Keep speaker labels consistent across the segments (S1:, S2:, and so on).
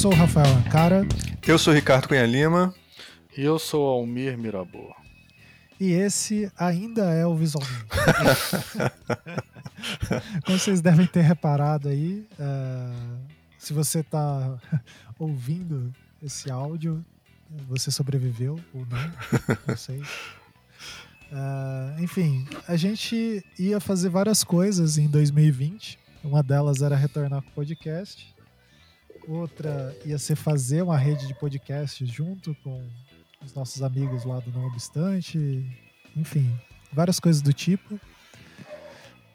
S1: sou o Rafael Ancara.
S2: Eu sou o Ricardo Cunha Lima.
S3: E eu sou Almir Mirabô.
S1: E esse ainda é o Visualmente. Como vocês devem ter reparado aí, uh, se você está ouvindo esse áudio, você sobreviveu ou não, não sei. Uh, enfim, a gente ia fazer várias coisas em 2020. Uma delas era retornar com o podcast. Outra ia ser fazer uma rede de podcasts junto com os nossos amigos lá do Não Obstante. Enfim, várias coisas do tipo.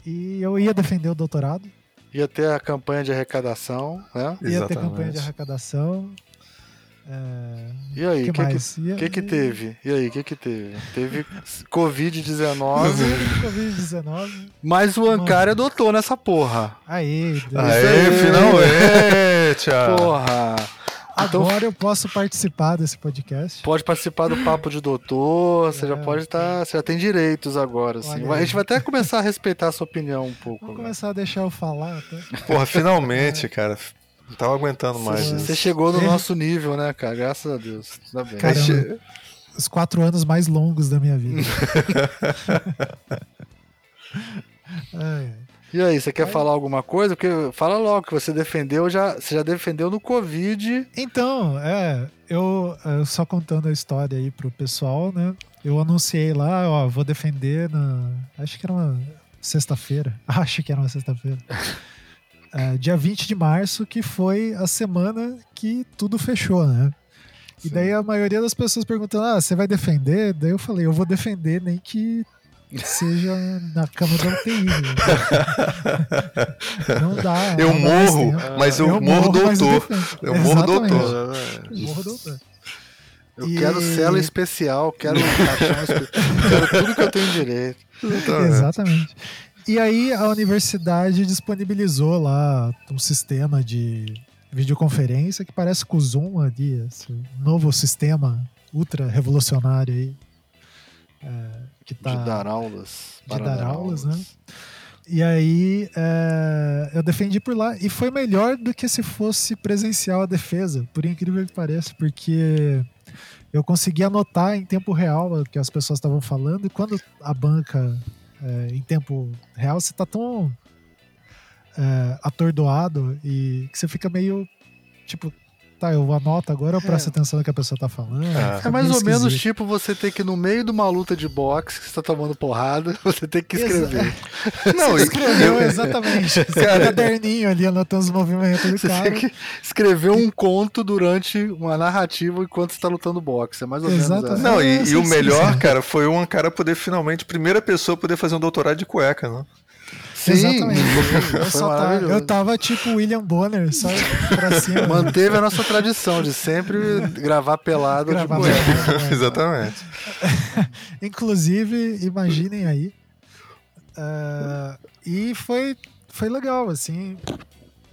S1: E eu ia defender o doutorado.
S3: Ia ter a campanha de arrecadação, né?
S1: Ia Exatamente. ter campanha de arrecadação.
S3: É... E aí, o que, que, que, que, teve? E aí, o que, que teve? Teve Covid-19.
S1: Covid-19.
S3: Mas o Ancari adotou nessa porra.
S1: Aí,
S2: Deus. Aê, finalmente!
S3: Porra!
S1: Então Agora então, eu posso participar desse podcast.
S3: Pode participar do papo de doutor, você é, já pode estar. Tá, você já tem direitos agora, assim. A gente vai até começar a respeitar a sua opinião um pouco.
S1: Vamos começar a deixar eu falar até.
S2: Porra, finalmente, cara. Não tava aguentando mais.
S3: Você, você chegou no nosso nível, né, cara? Graças a Deus. Tá bem.
S1: Caramba, os quatro anos mais longos da minha vida.
S3: E aí, você quer falar alguma coisa? Porque fala logo que você defendeu, já, você já defendeu no Covid.
S1: Então, é, eu, eu só contando a história aí pro pessoal, né? Eu anunciei lá, ó, vou defender na. Acho que era uma sexta-feira. Acho que era uma sexta-feira. É, dia 20 de março, que foi a semana que tudo fechou, né? Sim. E daí a maioria das pessoas perguntando: ah, você vai defender? Daí eu falei: eu vou defender, nem que seja na cama da UTI. Não dá.
S2: Eu morro, mas eu, eu morro doutor. Eu morro doutor.
S3: Morro doutor. Eu e... quero cela especial, quero caixão especial, quero tudo que eu tenho direito.
S1: Exatamente. E aí a universidade disponibilizou lá um sistema de videoconferência que parece com o Zoom ali, esse novo sistema ultra revolucionário aí. É, que tá,
S3: de dar aulas.
S1: De dar, dar aulas, aulas, né? E aí é, eu defendi por lá e foi melhor do que se fosse presencial a defesa, por incrível que pareça, porque eu consegui anotar em tempo real o que as pessoas estavam falando e quando a banca é, em tempo real você tá tão é, atordoado e que você fica meio tipo tá, eu anoto agora, eu presto é. atenção no que a pessoa tá falando.
S3: É, é mais ou esquisito. menos tipo você ter que, no meio de uma luta de boxe, que você tá tomando porrada, você tem que escrever.
S1: Não, você escreveu, exatamente. Cara, caderninho ali, anotando os movimentos do
S3: você
S1: cara.
S3: Tem que escrever um conto durante uma narrativa enquanto você tá lutando boxe. É mais ou menos
S2: Exatamente. Não, e, e o melhor, cara, foi um cara poder finalmente, primeira pessoa poder fazer um doutorado de cueca, né?
S1: Sim, Exatamente. Eu, só tá, eu tava tipo William Bonner, só pra cima.
S3: Manteve a nossa tradição de sempre gravar pelado gravar
S2: tipo pelado, Exatamente.
S1: Inclusive, imaginem aí. Uh, e foi, foi legal, assim.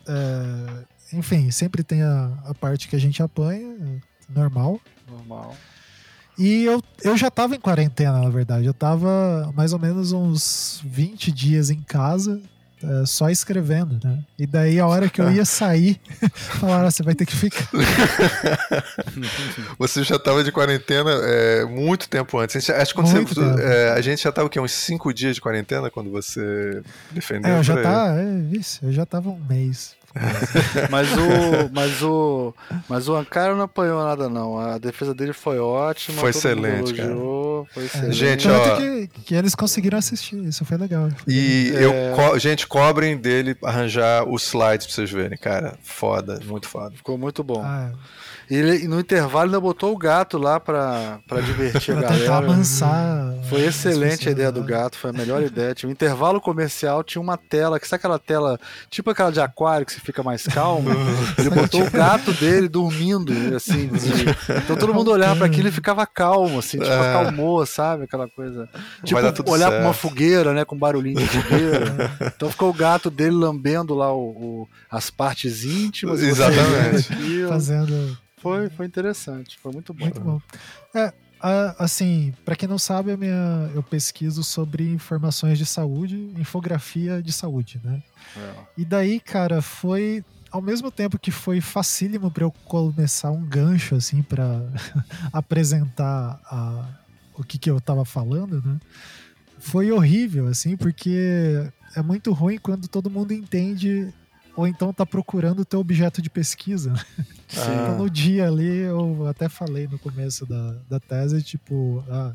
S1: Uh, enfim, sempre tem a, a parte que a gente apanha, normal.
S3: Normal.
S1: E eu, eu já tava em quarentena, na verdade. Eu tava mais ou menos uns 20 dias em casa, é, só escrevendo, né? E daí a hora que eu ia sair, falaram, você vai ter que ficar.
S2: você já tava de quarentena é, muito tempo antes. A gente, acho que quando muito você, é, a gente já tava o quê? Uns 5 dias de quarentena quando você defendeu?
S1: É, eu já, tá, é, isso, eu já tava um mês
S3: mas o mas o mas o Ankara não apanhou nada não. A defesa dele foi ótima.
S2: Foi excelente,
S3: cara. Foi excelente.
S2: Gente, ó,
S1: que, que, eles conseguiram assistir, isso foi legal.
S2: E é... eu co gente cobrem dele arranjar os slides pra vocês verem, cara. Foda, muito foda.
S3: Ficou muito bom. Ah, é. E ele, no intervalo ainda botou o gato lá pra, pra divertir
S1: pra
S3: a galera.
S1: amansar.
S3: Foi excelente a ideia do gato, foi a melhor ideia. Tinha um intervalo comercial, tinha uma tela, que sabe aquela tela, tipo aquela de aquário que você fica mais calmo? ele botou o gato dele dormindo, assim. então todo mundo olhava para aquilo e ficava calmo, assim, tipo, é. Acalmou, sabe? Aquela coisa. Tipo, olhar para uma fogueira, né? Com barulhinho de fogueira. então ficou o gato dele lambendo lá o, o as partes íntimas.
S2: Exatamente.
S1: Fazendo
S3: foi, foi interessante, foi muito bom.
S1: Muito bom. É, assim, para quem não sabe, minha, eu pesquiso sobre informações de saúde, infografia de saúde, né? É. E daí, cara, foi ao mesmo tempo que foi facílimo para eu começar um gancho assim para apresentar a, o que, que eu tava falando, né? Foi horrível assim, porque é muito ruim quando todo mundo entende ou então tá procurando o teu objeto de pesquisa. Ah. Então, no dia ali, eu até falei no começo da, da tese, tipo, ah,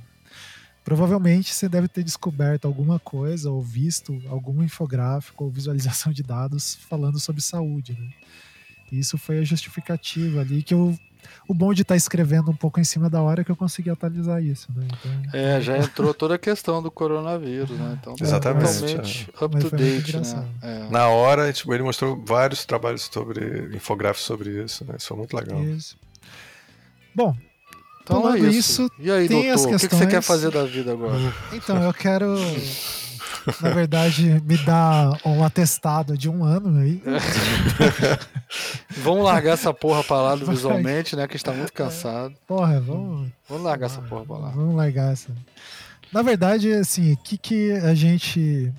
S1: provavelmente você deve ter descoberto alguma coisa ou visto algum infográfico ou visualização de dados falando sobre saúde, né? Isso foi a justificativa ali que eu o bom de estar tá escrevendo um pouco em cima da hora é que eu consegui atualizar isso, né? Então,
S3: é, já entrou toda a questão do coronavírus, né? Então,
S2: Exatamente.
S3: totalmente é. up to date, né?
S2: É. Na hora, tipo, ele mostrou vários trabalhos sobre infográficos sobre isso, né? Isso foi muito legal. Isso.
S1: Bom, então é isso. isso.
S3: E aí, doutor, questões... o que você quer fazer da vida agora?
S1: Então, eu quero na verdade, me dá um atestado de um ano aí.
S3: vamos largar essa porra pra lá visualmente, né? Que está muito cansado.
S1: Porra, vamos.
S3: Vamos largar essa porra pra lá.
S1: Vamos largar essa. Na verdade, assim, o que, que a gente.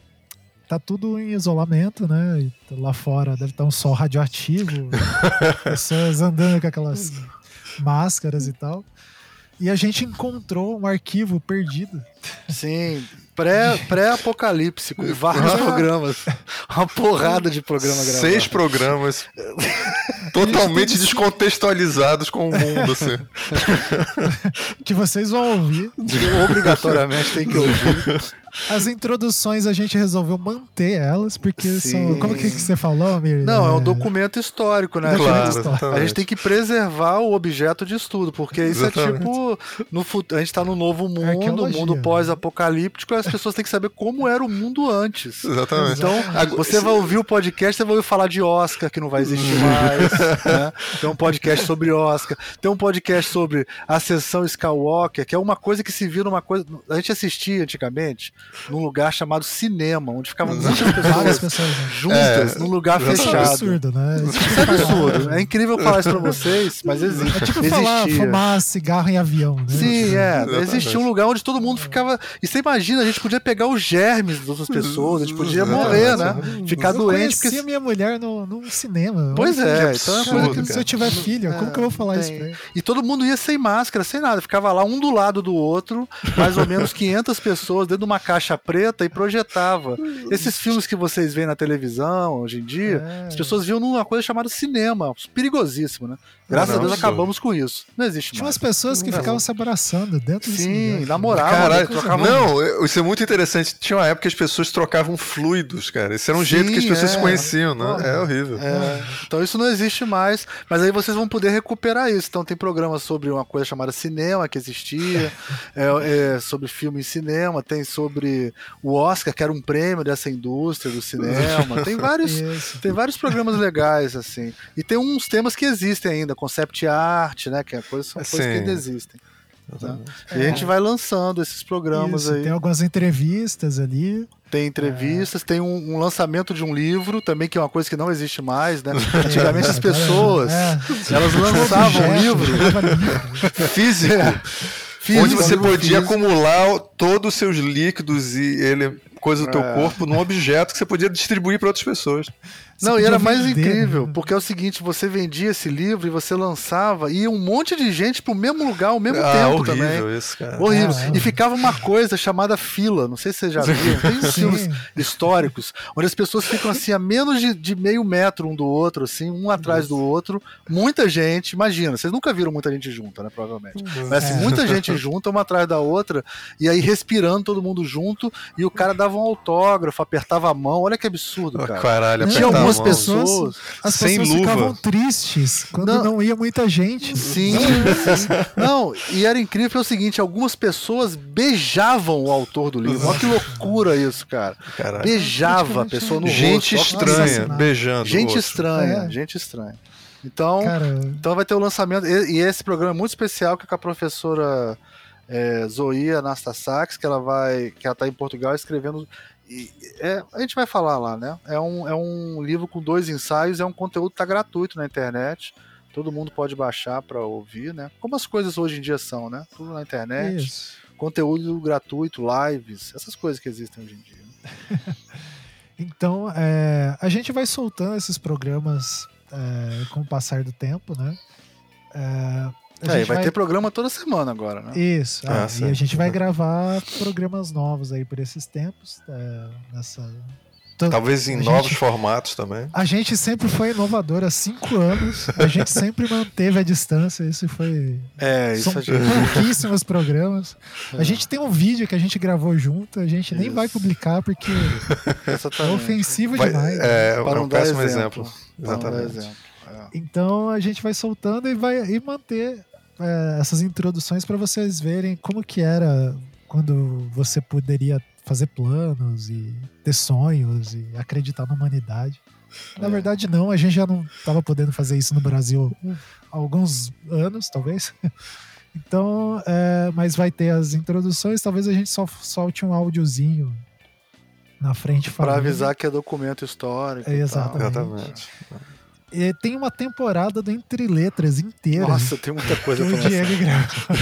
S1: Tá tudo em isolamento, né? Lá fora deve estar um sol radioativo, pessoas andando com aquelas máscaras e tal. E a gente encontrou um arquivo perdido.
S3: Sim, pré-apocalipse, pré com vários programas. Uma porrada de programa gravado.
S2: Seis programas totalmente descontextualizados com o mundo, assim.
S1: que vocês vão ouvir.
S3: Obrigatoriamente tem que ouvir.
S1: As introduções a gente resolveu manter elas, porque Sim. são. Como que você falou, Mir?
S3: Não, é um documento histórico, né? Claro, histórico. A gente tem que preservar o objeto de estudo, porque isso é exatamente. é tipo. No, a gente tá no novo mundo, é mundo pós-apocalíptico, as pessoas têm que saber como era o mundo antes.
S2: Exatamente.
S3: Então, você vai ouvir o podcast, você vai ouvir falar de Oscar, que não vai existir mais. né? Tem um podcast sobre Oscar. Tem um podcast sobre a sessão Skywalker, que é uma coisa que se vira uma coisa. A gente assistia antigamente num lugar chamado cinema, onde ficavam muitas pessoas, pessoas juntas é, num lugar fechado. Isso é
S1: absurdo, né?
S3: Isso é absurdo. É incrível falar isso pra vocês, mas existe. É
S1: tipo falar, fumar cigarro em avião, né?
S3: Sim, é. Existia um lugar onde todo mundo ficava. E você imagina, a gente podia pegar os germes das outras pessoas, a gente podia morrer, né? Ficar
S1: eu
S3: doente.
S1: Eu porque... minha mulher no, no cinema.
S3: Pois é. Então é
S1: que, se eu tiver filho, como que eu vou falar tem. isso pra ele?
S3: E todo mundo ia sem máscara, sem nada. Ficava lá um do lado do outro, mais ou menos 500 pessoas dentro de uma caixa preta e projetava. Esses filmes que vocês veem na televisão hoje em dia, é. as pessoas viam numa coisa chamada cinema, perigosíssimo, né? Graças não, a Deus acabamos com isso. Não existe
S1: Tinha
S3: mais.
S1: umas pessoas que não ficavam se abraçando dentro
S3: Sim, namoravam. Caralho,
S2: trocavam... Não, isso é muito interessante. Tinha uma época que as pessoas trocavam fluidos, cara. Esse era um Sim, jeito que as pessoas é. se conheciam, né? Porra. É horrível.
S3: É. Então isso não existe mais. Mas aí vocês vão poder recuperar isso. Então tem programas sobre uma coisa chamada cinema que existia, é, é, sobre filme em cinema, tem sobre o Oscar, que era um prêmio dessa indústria do cinema. Tem vários, tem vários programas legais, assim. E tem uns temas que existem ainda concept art, né? Que é coisa, são coisas que ainda existem. Né? É. E a gente vai lançando esses programas Isso, aí.
S1: Tem algumas entrevistas ali.
S3: Tem entrevistas, é. tem um, um, lançamento de um livro também, que é uma coisa que não existe mais, né? Antigamente as pessoas, é. elas lançavam um livro físico.
S2: Físico, onde você podia físico. acumular todos os seus líquidos e ele coisa do teu é. corpo num objeto que você podia distribuir para outras pessoas.
S3: Não, e era mais vender, incrível, né? porque é o seguinte, você vendia esse livro e você lançava e ia um monte de gente pro mesmo lugar ao mesmo ah, tempo
S2: horrível
S3: também.
S2: Isso, cara.
S3: Horrível. Ah, e ficava uma coisa chamada fila, não sei se você já viu, tem uns filmes históricos, onde as pessoas ficam assim a menos de, de, meio metro um do outro, assim, um atrás do outro, muita gente, imagina, vocês nunca viram muita gente junta, né, provavelmente. Mas assim, é. muita gente junta, uma atrás da outra, e aí respirando todo mundo junto, e o cara dava um autógrafo, apertava a mão, olha que absurdo, cara.
S2: Caralho,
S3: Tinha algumas pessoas.
S1: As sem pessoas luva. ficavam tristes quando não, não ia muita gente.
S3: Sim, sim. Não, e era incrível é o seguinte: algumas pessoas beijavam o autor do livro. Olha que loucura isso, cara. Caralho. Beijava a pessoa no
S2: gente
S3: rosto.
S2: Gente estranha, beijando.
S3: Gente estranha, é. gente estranha. Então, então vai ter o lançamento. E, e, esse programa é muito especial que é com a professora é, Zoe Anastasax, que ela vai. que ela está em Portugal escrevendo é, a gente vai falar lá, né? É um, é um livro com dois ensaios, é um conteúdo que tá gratuito na internet. Todo mundo pode baixar para ouvir, né? Como as coisas hoje em dia são, né? Tudo na internet. Isso. Conteúdo gratuito, lives, essas coisas que existem hoje em dia.
S1: então, é, a gente vai soltando esses programas é, com o passar do tempo, né? É,
S3: É,
S1: gente
S3: vai, ter programa toda semana agora, né?
S1: Isso,
S2: Ah,
S1: ah, e a gente vai gravar programas novos aí por esses tempos. é, nessa...
S2: Talvez em
S1: a
S2: novos
S1: gente-
S2: formatos também.
S1: A gente sempre foi inovador há cinco anos. A gente sempre manteve a distância. Isso foi.
S3: É, isso
S1: São
S3: gente.
S1: pouquíssimos programas. A gente tem um vídeo que a gente gravou junto. A gente nem
S3: Isso.
S1: vai publicar porque é
S3: Exatamente.
S1: ofensivo
S2: Vai-
S1: demais.
S2: é, é
S3: Para
S2: um
S3: não dar
S2: péssimo
S3: exemplo.
S2: exemplo. Exatamente.
S3: exemplo. É.
S1: Então a gente vai soltando e vai e manter é, essas introduções para vocês verem como que era quando você poderia fazer planos e ter sonhos e acreditar na humanidade. Na
S3: É.
S1: verdade, não, a gente já não estava podendo fazer isso no Brasil há alguns anos, talvez. Então, é, mas vai ter as introduções, talvez a gente só solte um áudiozinho na frente
S3: Para avisar que é documento histórico.
S1: É,
S3: e tal.
S1: exatamente.
S2: Exatamente.
S1: E tem uma temporada do Entre Letras inteira.
S3: Nossa, tem muita coisa
S1: o
S3: pra
S1: Diego gravou.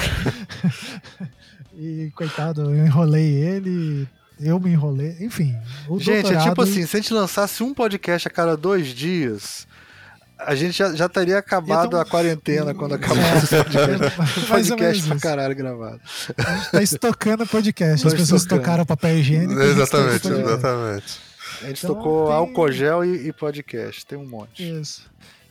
S1: e coitado, eu enrolei ele, eu me enrolei, enfim. O
S3: Gente, é tipo assim, se a gente lançasse um podcast a cada dois dias, a gente já, já teria acabado
S1: Então-
S3: a quarentena quando acabasse
S1: É,
S3: esse podcast.
S1: menos
S3: podcast pra caralho gravado.
S1: A gente tá estocando podcast. As
S3: Tá
S1: pessoas
S3: estocando.
S1: tocaram papel higiênico. gente
S2: Exatamente, exatamente.
S3: A gente
S1: Então,
S3: tocou
S1: tem-
S3: álcool gel e, e podcast, tem um monte.
S1: Isso.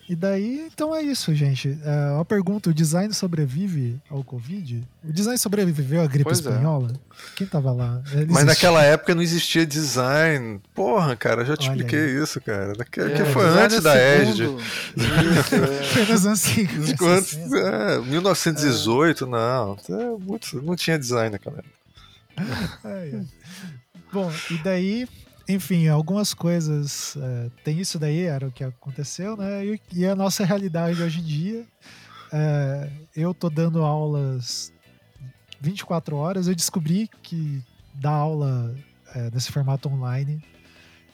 S1: E daí, então é isso, gente. É, uma pergunta: o design sobrevive ao Covid? O design sobreviveu à gripe
S3: Pois é.
S1: espanhola? Quem tava lá? Ele
S2: Mas
S1: existe-
S2: naquela época não existia design. Porra, cara, eu já te
S1: Olha
S2: expliquei isso, cara. Daqui,
S3: É,
S2: que foi antes
S3: é
S2: da ESD.
S3: segundo. Isso, é.
S1: Foi nos anos 50,
S2: Antes,
S1: 60.
S2: é, 1918, não. É muito- não tinha design naquela época.
S1: Bom, e daí, enfim, algumas coisas. é, tem isso daí, era o que aconteceu, né? E, e a nossa realidade hoje em dia. é, eu tô dando aulas 24 horas. Eu descobri que dar aula é, nesse formato online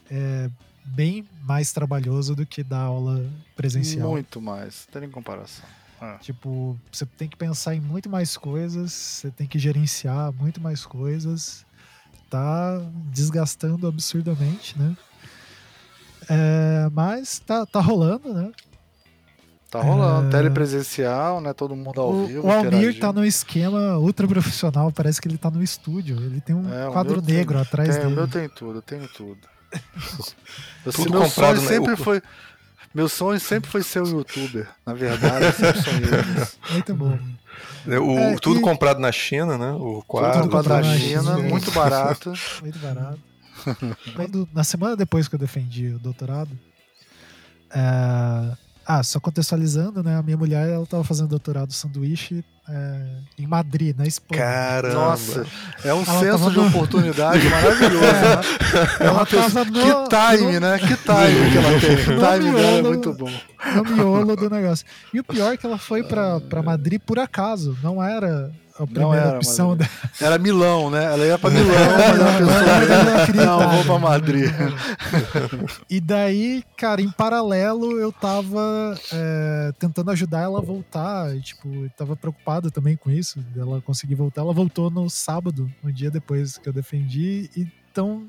S1: é bem mais trabalhoso do que dar aula presencial.
S3: Muito mais, não tem nem comparação. É.
S1: Tipo, você tem que pensar em muito mais coisas, você tem que gerenciar muito mais coisas. Tá desgastando absurdamente, né? É, mas tá, tá rolando, né?
S3: Tá rolando,
S1: É.
S3: telepresencial, né? Todo mundo ao
S1: O,
S3: vivo.
S1: o Almir
S3: interagindo.
S1: tá num esquema ultra profissional, parece que ele tá no estúdio. Ele tem um
S3: É, o
S1: quadro
S3: meu tem-
S1: negro atrás
S3: Tem, o
S1: dele.
S3: meu tem tudo, eu tenho tudo. Eu,
S2: Tudo
S3: meu
S2: comprado,
S3: sonho
S2: né?
S3: sempre
S2: O-
S3: foi. Meu sonho sempre foi ser um youtuber. Na verdade, eu sempre sonhei nisso.
S1: Muito bom.
S2: O,
S1: É,
S2: tudo
S1: e-
S2: comprado na China, né? O quadro.
S3: Tudo da
S1: comprado na
S3: China,
S1: China.
S3: muito barato.
S1: Muito barato. Quando- na semana depois que eu defendi o doutorado. é, ah, só contextualizando, né? A minha mulher ela tava fazendo doutorado sanduíche é, em Madrid, na Espanha.
S2: Caramba.
S3: Nossa, é um
S1: Ela
S3: senso de
S1: no-
S3: oportunidade maravilhoso. né? É
S1: Ela
S3: uma pessoa-
S1: tava no-
S3: Que time, né? Que time que ela tem. O
S1: No
S3: time dela é muito bom.
S1: no miolo do negócio. E o pior é que ela foi pra Madrid por acaso. Não era a primeira
S3: era
S1: opção
S3: Madrid.
S1: dela.
S3: Era Milão, né? Ela ia pra Milão, mas ela pensou,
S1: Ela queria
S3: não, vou pra Madrid.
S1: E daí, cara, em paralelo, eu tava é, tentando ajudar ela a voltar. E, tipo, eu tava preocupado também com isso, dela conseguir voltar. Ela voltou no sábado, um dia depois que eu defendi. Então,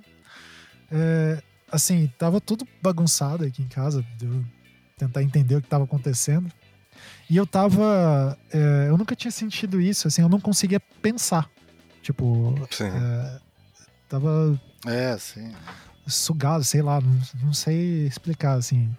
S1: é, assim, tava tudo bagunçado aqui em casa. de eu tentar entender o que tava acontecendo. E eu tava. é, eu nunca tinha sentido isso, assim, eu não conseguia pensar. Tipo,
S2: Sim.
S1: é, tava
S3: É, sim.
S1: sugado, sei lá, não, não sei explicar, assim.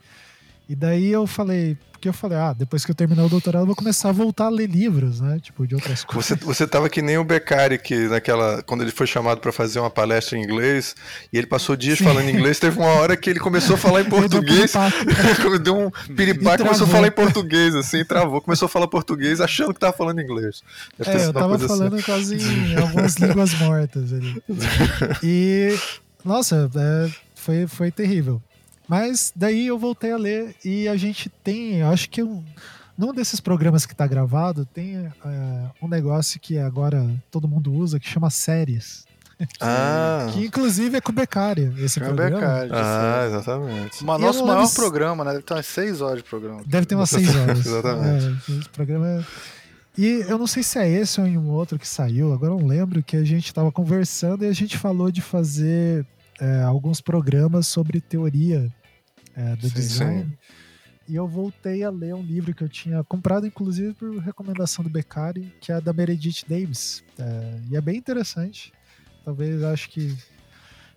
S1: E daí eu falei, porque eu falei, ah, depois que eu terminar o doutorado, eu vou começar a voltar a ler livros, né? Tipo, de outras coisas.
S2: Você, você tava que nem o Beccari, que naquela. Quando ele foi chamado para fazer uma palestra em inglês, e ele passou dias
S1: Sim.
S2: falando inglês, teve uma hora que ele começou a falar em
S1: deu
S2: português. Deu um piripá,
S1: E
S2: começou a falar em português, assim, travou, começou a falar português achando que tava falando inglês. Deve
S1: É, eu tava
S2: assim.
S1: falando quase em algumas línguas mortas ali. E, nossa, é, foi, foi terrível. Mas daí eu voltei a ler e a gente tem, eu acho que um, num desses programas que tá gravado, tem é, um negócio que agora todo mundo usa que chama séries.
S2: Ah,
S1: Que inclusive é com o Beccari, esse
S3: É o
S1: programa.
S3: Becari.
S2: ah, exatamente.
S3: Mas nosso maior
S1: lembro
S3: programa, né? Deve ter umas 6 horas de programa.
S1: Deve ter umas seis horas.
S2: Exatamente.
S1: É, esse programa é... E eu não sei se é esse ou em um outro que saiu, agora eu não lembro, que a gente tava conversando e a gente falou de fazer é, alguns programas sobre teoria é, do
S3: Sim,
S1: design. e eu voltei a ler um livro que eu tinha comprado, inclusive por recomendação do Beccari, que é da Meredith Davis. É, e é bem interessante. Talvez acho que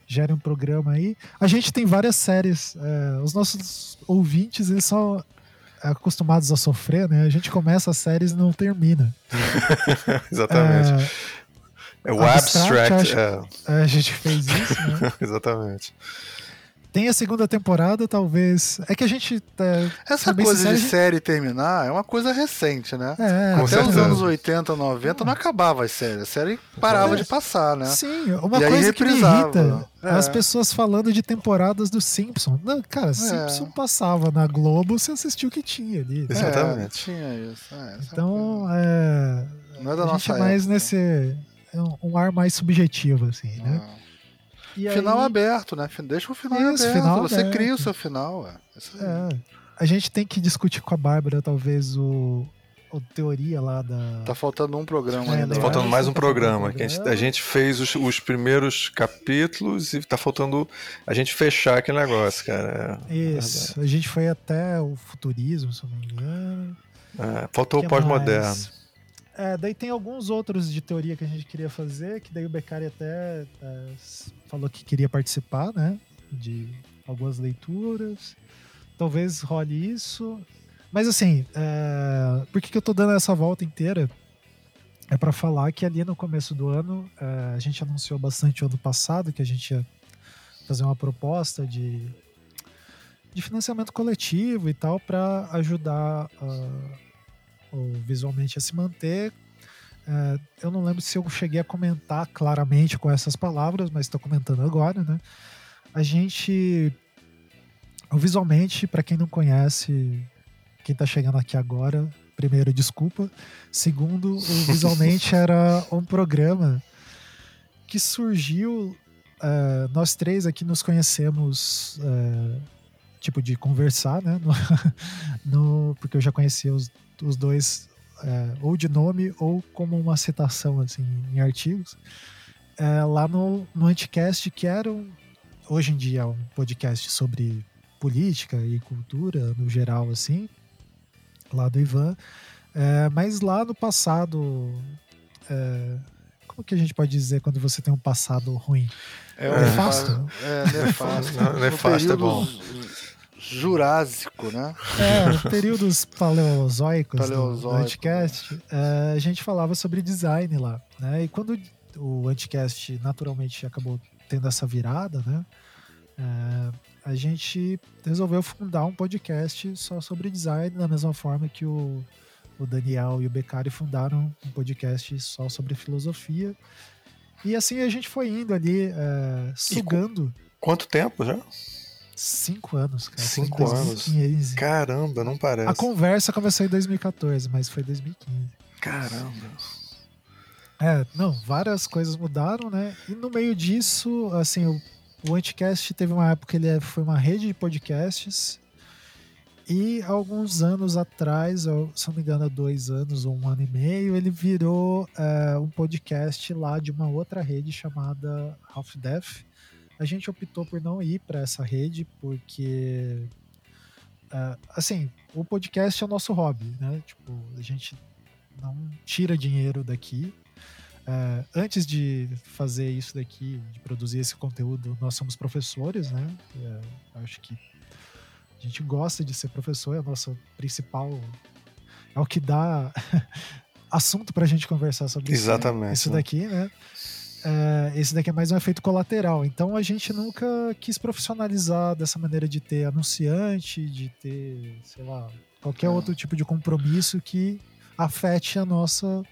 S1: gere um programa aí. A gente tem várias séries. É, os nossos ouvintes, eles são acostumados a sofrer, né? A gente começa as séries e não termina.
S2: Exatamente. É, é o abstract. abstract
S1: é. A gente fez isso, né?
S2: Exatamente.
S1: Tem a segunda temporada, talvez. É que a gente. É,
S3: Essa coisa sincero, de série terminar é uma coisa recente, né? É, Até certeza. os anos 80, 90 não acabava as séries. A série parava é. de passar, né?
S1: Sim, uma e coisa que me irrita. É. As pessoas falando de temporadas do Simpson. Não, cara, é. Simpson passava na Globo, você assistiu o que tinha ali.
S3: Exatamente. tinha isso.
S1: então, é. Não é da a nossa gente é mais nesse. Um ar mais subjetivo, assim, né? Ah.
S3: E final aí... aberto, né? Deixa o final Isso, aberto. Final você aberto. cria o seu final.
S1: É. A gente tem que discutir com a Bárbara, talvez, o, o teoria lá da.
S3: Tá faltando um programa é, ainda.
S2: Tá faltando mais um tá programa. Que a, gente, a gente fez os, os, primeiros capítulos e tá faltando a gente fechar aquele negócio, cara.
S1: É, Isso. a gente foi até o futurismo, se não me engano.
S2: É, faltou o pós-moderno.
S1: É, daí tem alguns outros de teoria que a gente queria fazer, que daí o Beccari até é, falou que queria participar, né? De algumas leituras. Talvez role isso. Mas assim, é, por que, que eu tô dando essa volta inteira? É para falar que ali no começo do ano, é, a gente anunciou bastante ano passado que a gente ia fazer uma proposta de, de financiamento coletivo e tal para ajudar. Uh, ou visualmente a se manter. É, eu não lembro se eu cheguei a comentar claramente com essas palavras, mas estou comentando agora, né? A gente, visualmente, para quem não conhece, quem está chegando aqui agora, primeiro, desculpa. Segundo, visualmente era um programa que surgiu. Uh, nós três aqui nos conhecemos, uh, tipo, de conversar, né? No, no, porque eu já conhecia os, os dois é, ou de nome ou como uma citação assim em artigos. É, lá no, no Anticast que era um, hoje em dia é um podcast sobre política e cultura no geral assim lá do Ivan. É, mas lá no passado é, como que a gente pode dizer quando você tem um passado ruim?
S3: É, nefasto. é nefasto.
S2: Nefasto é bom
S3: Jurássico, né?
S1: É, períodos paleozoicos, Paleozoico, do, Anticast, é, a gente falava sobre design lá, né? E quando o Anticast naturalmente acabou tendo essa virada, né? É, a gente resolveu fundar um podcast só sobre design, da mesma forma que o, o Daniel e o Beccari fundaram um podcast só sobre filosofia. E assim a gente foi indo ali, é, sugando.
S2: Quanto tempo já?
S1: Cinco anos, cara.
S2: Cinco anos. Caramba, não parece.
S1: A conversa começou em 2014, mas foi 2015.
S2: Caramba.
S1: É, não, várias coisas mudaram, né? E no meio disso, assim, o, o Anticast teve uma época que ele é, foi uma rede de podcasts. E alguns anos atrás, se não me engano, há dois anos ou um ano e meio, ele virou é, um podcast lá de uma outra rede chamada Half Death a gente optou por não ir para essa rede porque uh, assim o podcast é o nosso hobby né? Tipo a gente não tira dinheiro daqui. Uh, antes de fazer isso daqui de produzir esse conteúdo nós somos professores né? Uh, acho que a gente gosta de ser professor é a nossa principal é o que dá assunto para a gente conversar sobre
S2: Exatamente,
S1: isso, isso daqui né é, esse daqui é mais um efeito colateral. Então a gente nunca quis profissionalizar dessa maneira de ter anunciante, de ter, sei lá, qualquer é. outro tipo de compromisso que afete a nossa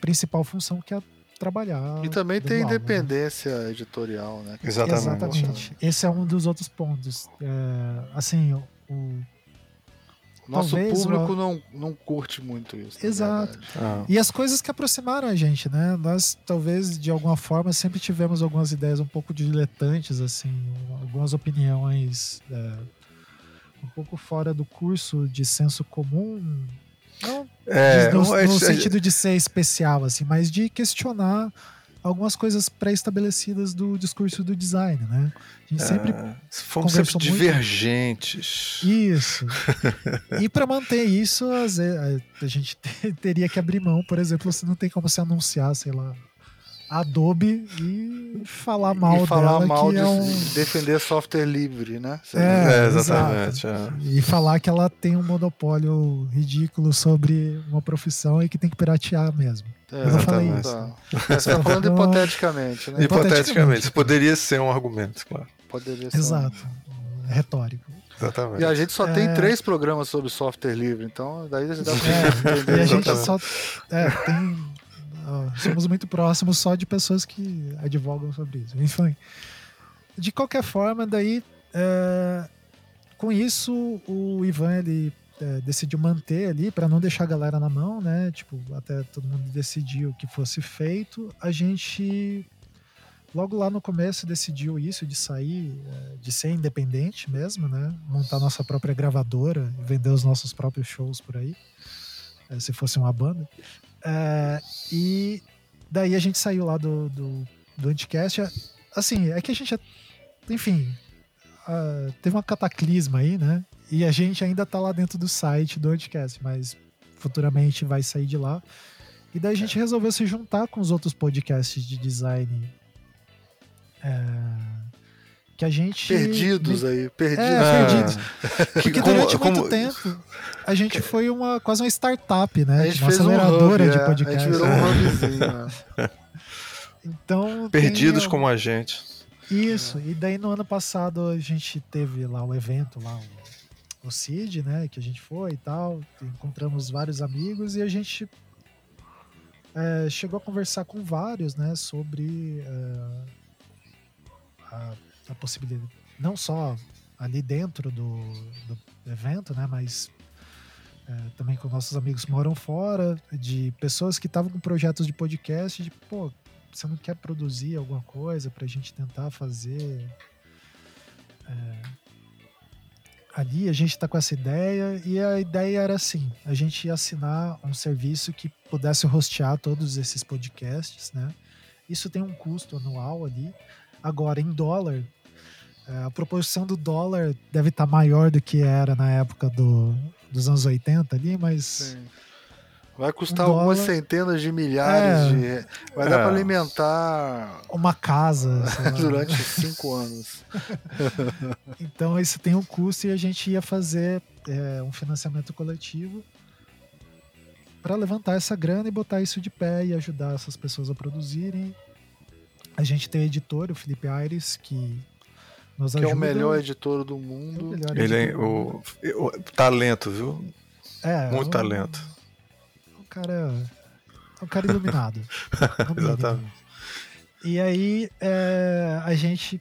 S1: principal função, que é trabalhar.
S3: E também tem aula, né? independência né? editorial, né?
S2: Exatamente.
S1: Exatamente. Esse é um dos outros pontos. É, assim, o,
S3: nosso Talvez, público não, não curte muito isso.
S1: Exato. Ah. E as coisas que aproximaram a gente, né? Nós, talvez, de alguma forma, sempre tivemos algumas ideias um pouco diletantes, assim, algumas opiniões é, um pouco fora do curso de senso comum. Não
S2: é,
S1: no, no sentido de ser especial, assim, mas de questionar algumas coisas pré-estabelecidas do discurso do design, né? A gente sempre
S2: É, fomos sempre
S1: muito.
S2: divergentes.
S1: Isso. e para manter isso, a- gente te- teria que abrir mão, por exemplo, você não tem como se anunciar, sei lá, Adobe e falar mal
S3: e falar
S1: dela
S3: mal
S1: que
S3: de
S1: é um
S3: defender software livre, né?
S1: É,
S2: É, exatamente. é.
S1: e falar que ela tem um monopólio ridículo sobre uma profissão e que tem que piratear mesmo.
S3: É,
S1: Eu não falei
S2: Exatamente.
S1: isso.
S3: Tá. Você tá falando hipoteticamente, né?
S1: Hipo-
S2: Hipoteticamente, isso poderia ser um argumento, claro.
S3: Poderia ser. um-
S1: Exato. Retórico.
S2: Exatamente.
S3: E a gente só
S1: É.
S3: tem três programas sobre software livre, então daí dá pra
S1: É,
S3: entender.
S1: e a gente
S2: Exatamente.
S1: só. É, tem. ó, somos muito próximos só de pessoas que advogam sobre isso. Enfim. De qualquer forma, daí. é, com isso, o Ivan ele é, decidiu manter ali para não deixar a galera na mão, né? Tipo, até todo mundo decidiu que fosse feito. A gente logo lá no começo decidiu isso de sair, é, de ser independente mesmo, né? Montar nossa própria gravadora, vender os nossos próprios shows por aí, é, se fosse uma banda. É, e daí a gente saiu lá do, do, do Anticast. Assim, é que a gente, enfim, ah, teve uma cataclisma aí, né? E a gente ainda tá lá dentro do site do Anticast, mas futuramente vai sair de lá. E daí a gente resolveu se juntar com os outros podcasts de design. é, que a gente.
S3: Perdidos aí, perdidos.
S1: É,
S2: Ah,
S1: perdidos. Porque
S2: que- como-
S1: durante muito tempo a gente foi uma, quase uma startup, né?
S3: A gente
S1: uma
S3: fez um
S1: aceleradora
S3: hub,
S1: de
S3: é,
S1: podcast.
S3: A gente virou um hubzinho. né?
S1: Então,
S2: Perdidos
S1: tem,
S2: como a gente.
S1: Isso, e daí no ano passado a gente teve lá o evento, lá o, o CID, né, que a gente foi e tal, encontramos vários amigos e a gente é, chegou a conversar com vários, né, sobre é, a, a possibilidade, não só ali dentro do, do evento, né, mas é, também com nossos amigos que moram fora, de pessoas que estavam com projetos de podcast, de, pô, você não quer produzir alguma coisa pra gente tentar fazer. é, ali a gente tá com essa ideia e a ideia era assim: a gente ia assinar um serviço que pudesse hostear todos esses podcasts, né? Isso tem um custo anual ali. Agora, em dólar, é, a proporção do dólar deve estar maior do que era na época do, dos anos 80 ali, mas.
S3: Sim. Vai custar
S1: Um
S3: algumas
S1: dólar.
S3: centenas de milhares
S1: É.
S3: de. Vai dar
S2: É.
S3: pra alimentar
S1: Uma casa.
S3: durante cinco anos.
S1: Então isso tem um custo e a gente ia fazer é, um financiamento coletivo para levantar essa grana e botar isso de pé e ajudar essas pessoas a produzirem. A gente tem o editor, o Felipe Aires, que nos
S3: Que
S1: ajuda.
S3: é o melhor editor do
S1: É o
S3: mundo.
S2: Ele é
S1: editor.
S2: o, o talento, viu?
S1: É,
S2: muito
S1: um-
S2: talento.
S1: Cara, um cara iluminado. no.
S2: Exatamente.
S1: E aí é, a gente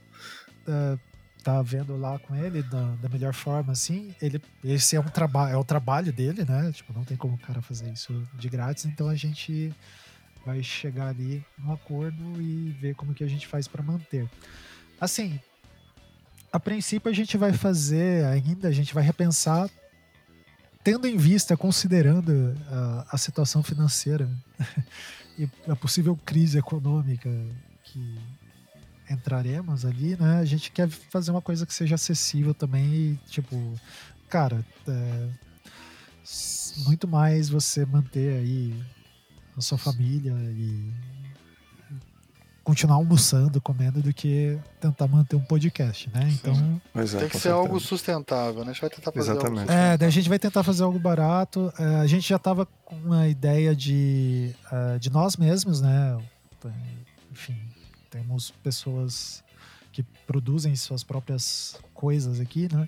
S1: é, tá vendo lá com ele da, da melhor forma, assim. Ele, esse é um trabalho, é o trabalho dele, né? Tipo, não tem como o cara fazer isso de grátis. Então a gente vai chegar ali num acordo e ver como que a gente faz para manter. Assim, a princípio a gente vai fazer ainda, a gente vai repensar tendo em vista, considerando a, a situação financeira e a possível crise econômica que entraremos ali, né? A gente quer fazer uma coisa que seja acessível também e, tipo, cara, é, muito mais você manter aí a sua família e continuar almoçando, comendo, do que tentar manter um podcast, né? Então,
S2: é,
S3: Tem que ser algo sustentável, né? A gente vai tentar fazer
S2: Exatamente.
S3: algo
S1: É, daí a gente vai tentar fazer algo barato. É, a gente já tava com uma ideia de, ah, de nós mesmos, né? Enfim, temos pessoas que produzem suas próprias coisas aqui, né?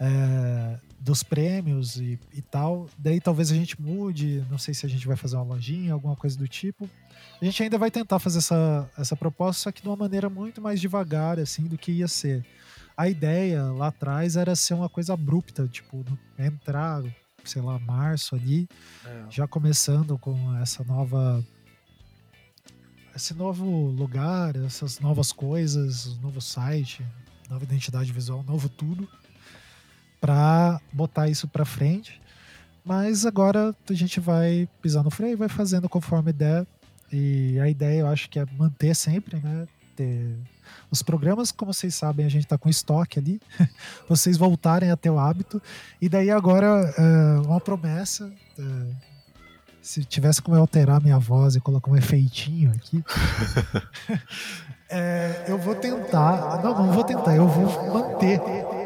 S1: É, dos prêmios e, e tal. Daí talvez a gente mude, não sei se a gente vai fazer uma lojinha, alguma coisa do tipo. A gente ainda vai tentar fazer essa, essa proposta, só que de uma maneira muito mais devagar, assim, do que ia ser a ideia lá atrás era ser uma coisa abrupta, tipo, entrar, sei lá, março ali,
S3: É.
S1: já começando com essa nova. Esse novo lugar, essas novas coisas, novo site, nova identidade visual, novo tudo, para botar isso para frente. Mas agora a gente vai pisar no freio, vai fazendo conforme der. E a ideia eu acho que é manter sempre, né? Ter os programas, como vocês sabem, a gente tá com estoque ali. vocês voltarem a ter o hábito. E daí agora, uh, uma promessa. Uh, se tivesse como eu alterar minha voz e colocar um efeitinho aqui. é, eu vou tentar. Não, não vou tentar, eu vou manter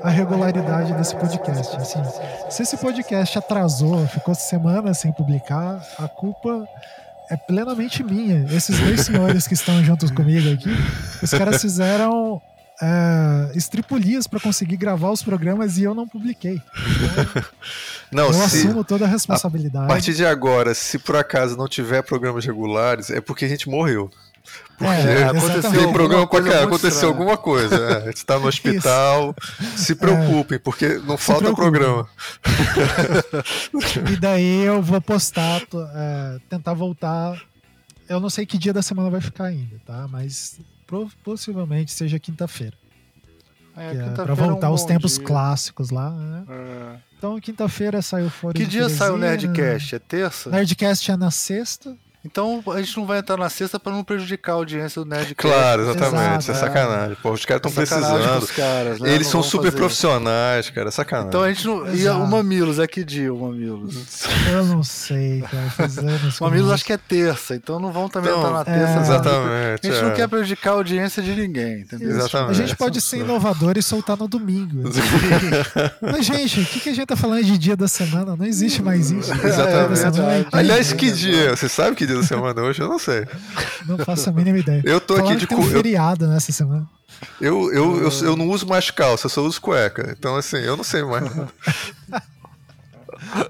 S1: a regularidade desse podcast. Assim, se esse podcast atrasou, ficou semanas sem publicar, a culpa é plenamente minha. Esses dois senhores que estão juntos comigo aqui, os caras fizeram é, estripulias para conseguir gravar os programas e eu não publiquei. Então,
S2: não,
S1: eu
S2: se,
S1: assumo toda a responsabilidade.
S2: A partir de agora, se por acaso não tiver programas regulares, é porque a gente morreu. Porque é, aconteceu programa qualquer, aconteceu alguma coisa. É, a gente está no hospital. Isso. Se preocupem, é, porque não falta programa.
S1: e daí eu vou postar, é, tentar voltar. Eu não sei que dia da semana vai ficar ainda, tá? Mas possivelmente seja quinta-feira. É, é para voltar aos tempos dia. clássicos lá, né? É. Então, quinta-feira saiu fora.
S3: Que dia saiu o Nerdcast? É terça?
S1: Nerdcast é na sexta.
S3: Então a gente não vai entrar na sexta para não prejudicar a audiência do Nerdcast.
S2: Claro, exatamente. Exato, é sacanagem. Pô, os caras estão é precisando. Caras, né? Eles não são super fazer. profissionais, cara. É sacanagem.
S3: Então a gente não. Exato. E o Mamilos, é que dia o Mamilos?
S1: Eu não sei, cara. Fazendo
S3: o Mamilos acho que é terça, então não vão também então, entrar na terça. É...
S2: Exatamente.
S3: A gente é. não quer prejudicar a audiência de ninguém, entendeu?
S2: Exatamente.
S1: A gente pode ser inovador e soltar no domingo. Mas, gente, o que, que a gente tá falando de dia da semana? Não existe mais isso.
S2: Exatamente. Aliás, que dia? Você sabe que dia da semana hoje? Eu não sei.
S1: Não faço a mínima ideia.
S2: Eu tô Falaram aqui de
S1: um feriado nessa semana.
S2: Eu, eu, eu, eu, não uso mais calça, eu só uso cueca. Então, assim, eu não sei mais.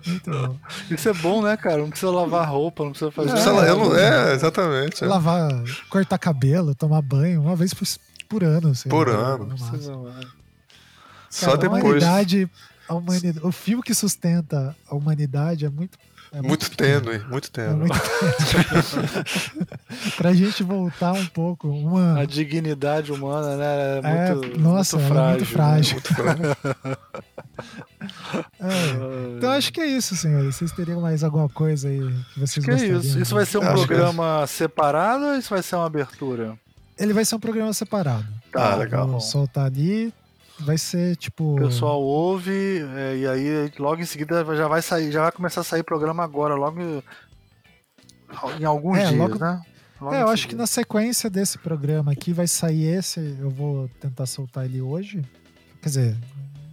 S3: Muito bom. Isso é bom, né, cara? Não precisa lavar roupa, não precisa fazer.
S2: É,
S3: nada.
S2: Eu não, é exatamente. É.
S1: Lavar, cortar cabelo, tomar banho, uma vez por, por ano. Assim,
S2: por né? ano. Só depois.
S1: A humanidade, a humanidade, o fio que sustenta a humanidade é muito
S2: é muito, muito tênue, muito tênue. É muito
S1: pra gente voltar um pouco, uma...
S3: A dignidade humana, né? É, é muito,
S1: nossa,
S3: muito frágil.
S1: muito frágil. Né? Muito frágil. é. Então acho que é isso, senhores. Vocês teriam mais alguma coisa aí que vocês acho que é
S3: isso. Isso vai ser um acho programa é separado ou isso vai ser uma abertura?
S1: Ele vai ser um programa separado.
S2: Tá, ah, legal. Vou
S1: soltar ali, vai ser tipo.
S3: O pessoal ouve é, e aí logo em seguida já vai sair, já vai começar a sair programa agora, logo em alguns é, dias,
S1: logo...
S3: né?
S1: Logo é, eu acho que na sequência desse programa aqui vai sair esse, eu vou tentar soltar ele hoje. Quer dizer,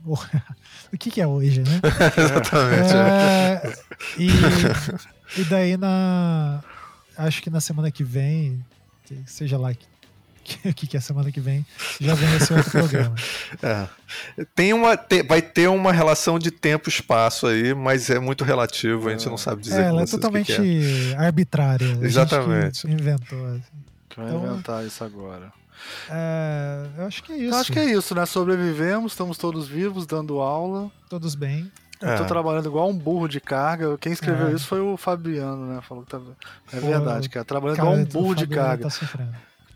S1: o que, que é hoje, né?
S2: Exatamente. É,
S1: e, e daí na. Acho que na semana que vem, seja lá que, que é semana que vem já vem esse outro programa.
S2: É. Tem uma, te, vai ter uma relação de tempo-espaço aí, mas é muito relativo, a gente não sabe dizer.
S1: É, ela é totalmente que é. arbitrária.
S2: Exatamente.
S1: inventou. Assim.
S3: Vai então, inventar isso agora.
S1: É, eu acho que é isso.
S3: Então, acho que é isso, né? Sobrevivemos, estamos todos vivos, dando aula.
S1: Todos bem.
S3: Eu tô é. trabalhando igual um burro de carga. Quem escreveu é. isso foi o Fabiano, né? Falou que tá... É verdade, cara. Trabalhando cara, igual um burro de carga. Tá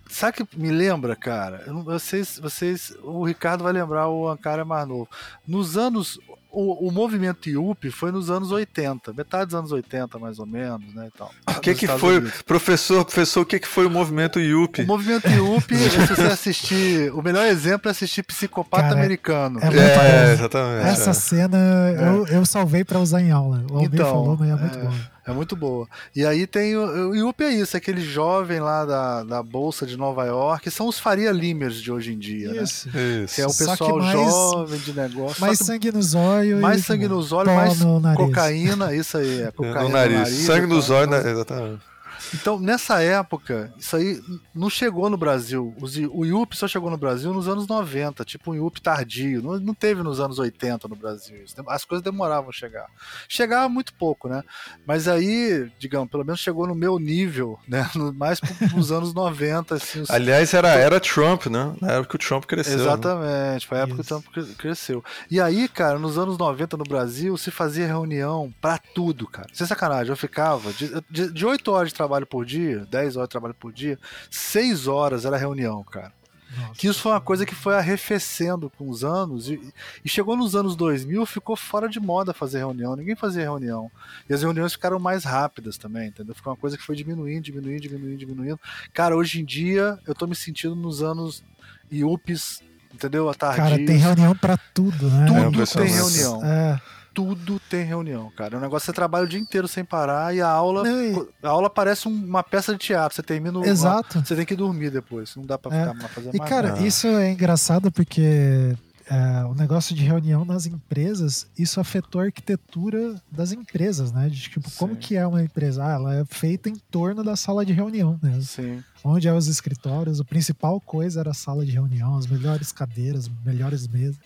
S3: Sabe que me lembra, cara? Vocês, vocês, o Ricardo vai lembrar o Ankara mais novo. Nos anos o, o movimento IUP foi nos anos 80, metade dos anos 80, mais ou menos, né?
S2: O que, que foi, Unidos. professor, professor, o que, que foi o movimento IUP?
S3: O movimento IUP, se você assistir, o melhor exemplo é assistir Psicopata
S1: Cara,
S3: Americano.
S1: É, é, é exatamente. Essa é. cena eu, eu salvei para usar em aula. O Alvin então, falou, mas é muito bom.
S3: É muito boa. E aí tem o, o IUP é isso, aquele jovem lá da, da Bolsa de Nova York, são os Faria Limers de hoje em dia, né?
S1: isso.
S3: né? Isso. Que é o pessoal mais, jovem de negócio.
S1: Mais sangue nos olhos.
S3: Mais sangue nos olhos, mais cocaína, isso aí, é cocaína
S2: no nariz. No nariz sangue nos olhos, né? exatamente.
S3: Então, nessa época, isso aí não chegou no Brasil. O IUP só chegou no Brasil nos anos 90, tipo um IUP tardio. Não, não teve nos anos 80 no Brasil. As coisas demoravam a chegar. Chegava muito pouco, né? Mas aí, digamos, pelo menos chegou no meu nível, né? Mais nos anos 90. Assim, os...
S2: Aliás, era, era Trump, né? Na época que o Trump cresceu.
S3: Né? Exatamente, né? foi a época Isso. que o Trump cresceu. E aí, cara, nos anos 90 no Brasil, se fazia reunião pra tudo, cara. Sem sacanagem, eu ficava de, de, de 8 horas de trabalho trabalho por dia, 10 horas de trabalho por dia, 6 horas era reunião, cara. Nossa, que isso foi uma coisa que foi arrefecendo com os anos e, e, chegou nos anos 2000, ficou fora de moda fazer reunião, ninguém fazia reunião. E as reuniões ficaram mais rápidas também, entendeu? Ficou uma coisa que foi diminuindo, diminuindo, diminuindo, diminuindo. Cara, hoje em dia eu tô me sentindo nos anos IUPs, entendeu? A tarde.
S1: Cara, tem reunião para tudo, né?
S3: Tudo é, tem reunião. É tudo tem reunião, cara. É um negócio que você trabalha o dia inteiro sem parar e a aula, não, a aula parece uma peça de teatro. Você termina
S1: Exato.
S3: Uma, você tem que dormir depois. Não dá para é. ficar fazer
S1: e,
S3: mais.
S1: E cara, nada. isso é engraçado porque é, o negócio de reunião nas empresas, isso afetou a arquitetura das empresas, né? De tipo, Sim. como que é uma empresa? Ah, ela é feita em torno da sala de reunião mesmo.
S3: Sim.
S1: Onde é os escritórios, a principal coisa era a sala de reunião, as melhores cadeiras, melhores mesas.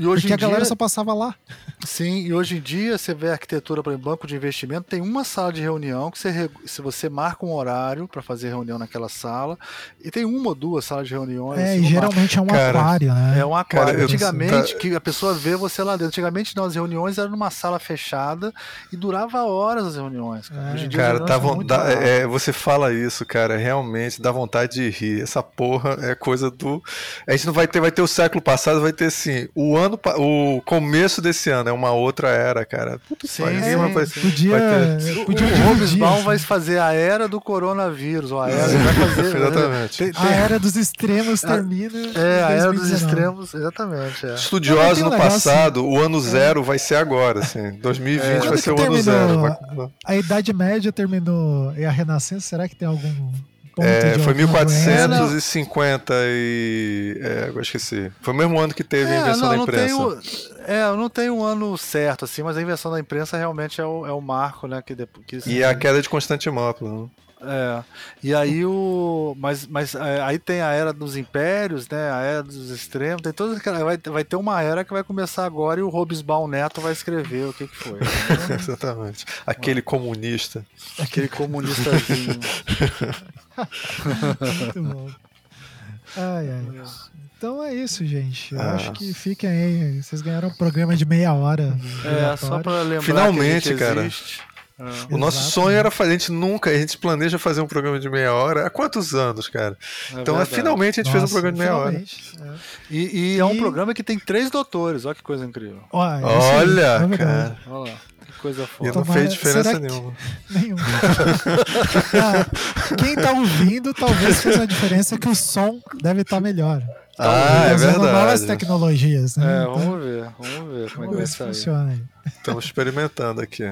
S1: E hoje Porque a dia, galera só passava lá.
S3: Sim, e hoje em dia você vê a arquitetura para banco de investimento, tem uma sala de reunião que você, se você marca um horário para fazer reunião naquela sala, e tem uma ou duas salas de reuniões.
S1: É, e geralmente é um cara, aquário, né?
S3: É um aquário. Cara, Antigamente, tá... que a pessoa vê você lá dentro. Antigamente, não, as reuniões eram numa sala fechada e durava horas as reuniões. Cara,
S2: é. cara tá dá, é, você fala isso, cara, realmente dá vontade de rir. Essa porra é coisa do. A gente não vai ter, vai ter o século passado, vai ter assim, o ano ano, o começo desse ano é uma outra era, cara.
S3: Puta sim, sim. Uma... Podia, ter... podia o Robesbaum vai fazer a era do coronavírus, a era vai fazer.
S2: exatamente.
S1: Tem, tem... A era dos extremos termina.
S3: É, a era dos extremos, exatamente. É.
S2: Estudiosos no passado, o ano zero é. vai ser agora, assim. 2020 é. vai ser o ano zero.
S1: A Idade Média terminou e a Renascença, será que tem algum
S2: é, foi 1450 e. É, agora esqueci. Foi o mesmo ano que teve é, a invenção não, da imprensa.
S3: Não tenho, é, eu não tenho um ano certo, assim, mas a invenção da imprensa realmente é o, é o marco, né? Que, que,
S2: e a queda de Constantinopla. Né?
S3: É. E aí o. Mas, mas é, aí tem a era dos impérios, né? A era dos extremos, tem todas vai, vai ter uma era que vai começar agora e o Robesbaum Neto vai escrever o que, que foi.
S2: Exatamente. Aquele comunista.
S3: Aquele comunistazinho.
S1: Muito bom. Ai, ai. Então é isso, gente. Eu ah. acho que fiquem aí. Vocês ganharam um programa de meia hora.
S3: É, só pra lembrar.
S2: Finalmente, cara. Existe. O nosso sonho era fazer, a gente nunca, a gente planeja fazer um programa de meia hora há quantos anos, cara? É então, é, finalmente a gente Nossa, fez um programa de meia hora. É.
S3: E, e, é um programa que tem três doutores, olha que coisa incrível.
S2: Olha, Olha é cara.
S3: Olha lá coisa foda.
S2: E não fez diferença nenhuma.
S1: Que... Nenhuma. ah, quem tá ouvindo talvez fez a diferença que o som deve estar tá melhor.
S2: Ah, é verdade.
S1: novas tecnologias,
S3: né? É, vamos ver, vamos ver como é que vai sair.
S1: funciona aí.
S2: Estamos experimentando aqui.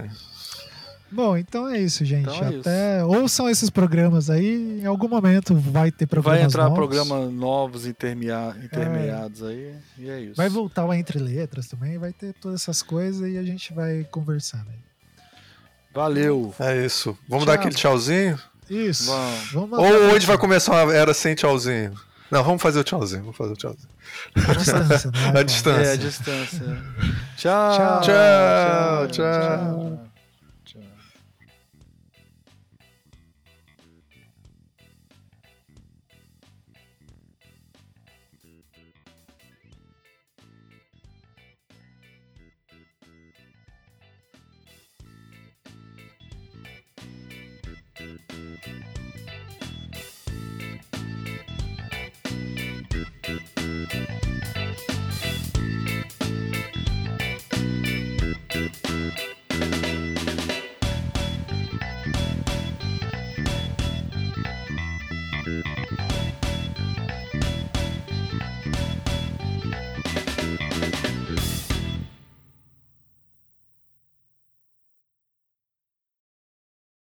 S1: Bom, então é isso, gente. Então é Até isso. ouçam esses programas aí. Em algum momento vai ter programas
S3: Vai entrar
S1: novos.
S3: programas novos intermeados é. aí. E é isso.
S1: Vai voltar o Entre Letras também. Vai ter todas essas coisas e a gente vai conversando aí.
S3: Valeu.
S2: É isso. Vamos Tchau. dar aquele tchauzinho?
S1: Isso. Vamos.
S2: Vamos Ou hoje vai começar uma era sem tchauzinho? Não, vamos fazer o tchauzinho. Vamos fazer o tchauzinho.
S1: A distância, né?
S2: a distância.
S3: É, a distância.
S2: tchau. tchau. tchau. tchau. tchau.